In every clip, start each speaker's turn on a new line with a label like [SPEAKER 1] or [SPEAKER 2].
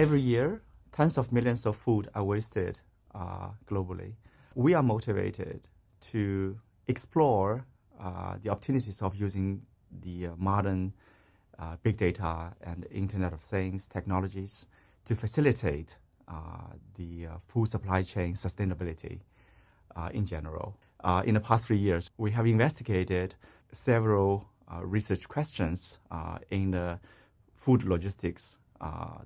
[SPEAKER 1] Every year, tens of millions of food are wasted uh, globally. We are motivated to explore uh, the opportunities of using the uh, modern uh, big data and Internet of Things technologies to facilitate uh, the uh, food supply chain sustainability in general. in the past three years, we have investigated several research questions in the food logistics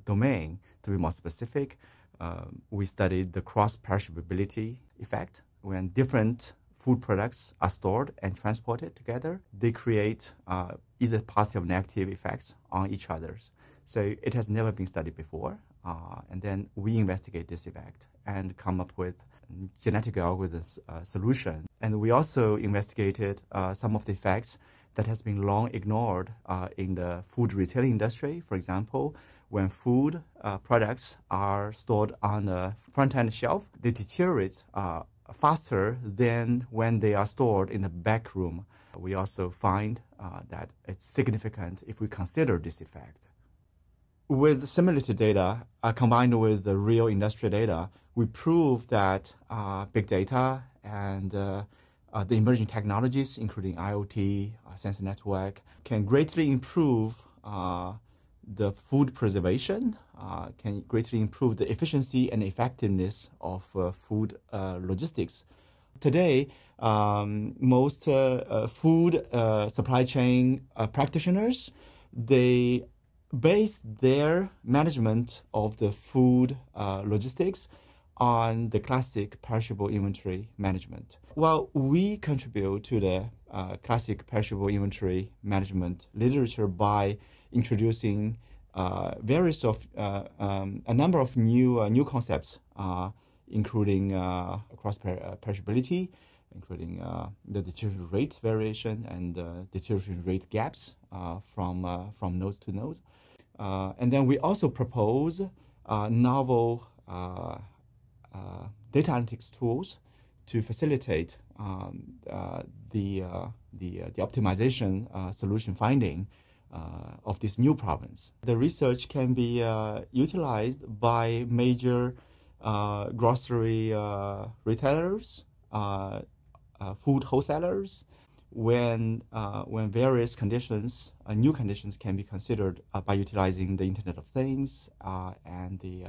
[SPEAKER 1] domain. To be more specific, um, we studied the cross-perishability effect when different food products are stored and transported together, they create uh, either positive or negative effects on each other. So it has never been studied before. Uh, and then we investigate this effect and come up with genetic algorithms uh, solution. And we also investigated uh, some of the effects that has been long ignored uh, in the food retail industry. For example, when food uh, products are stored on the front end shelf, they deteriorate uh, faster than when they are stored in the back room. We also find uh, that it's significant if we consider this effect. With simulated data uh, combined with the real industrial data, we prove that uh, big data and uh, uh, the emerging technologies, including IoT, uh, sensor network, can greatly improve the food preservation uh, can greatly improve the efficiency and effectiveness of uh, food uh, logistics. Today, um, most uh, uh, food uh, supply chain practitioners they base their management of the food logistics on the classic perishable inventory management. While we contribute to the uh, classic perishable inventory management literature by introducing uh, various of uh, um, a number of new uh, new concepts, uh, including uh, cross perishability, including the deterioration rate variation and deterioration rate gaps from from nodes to nodes. and then we also propose novel data analytics tools to facilitate um, uh, the, uh, the, uh, the optimization solution finding uh, of this new province. The research can be uh, utilized by major uh, grocery retailers, food wholesalers, when uh, when various conditions, uh, new conditions can be considered uh, by utilizing the Internet of Things and the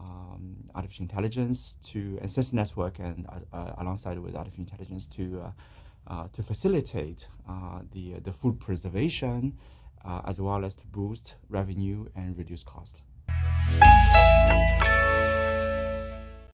[SPEAKER 1] um, artificial intelligence to ancestor network and uh, uh, alongside with artificial intelligence to uh, uh to facilitate uh, the the food preservation as well as to boost revenue and reduce cost.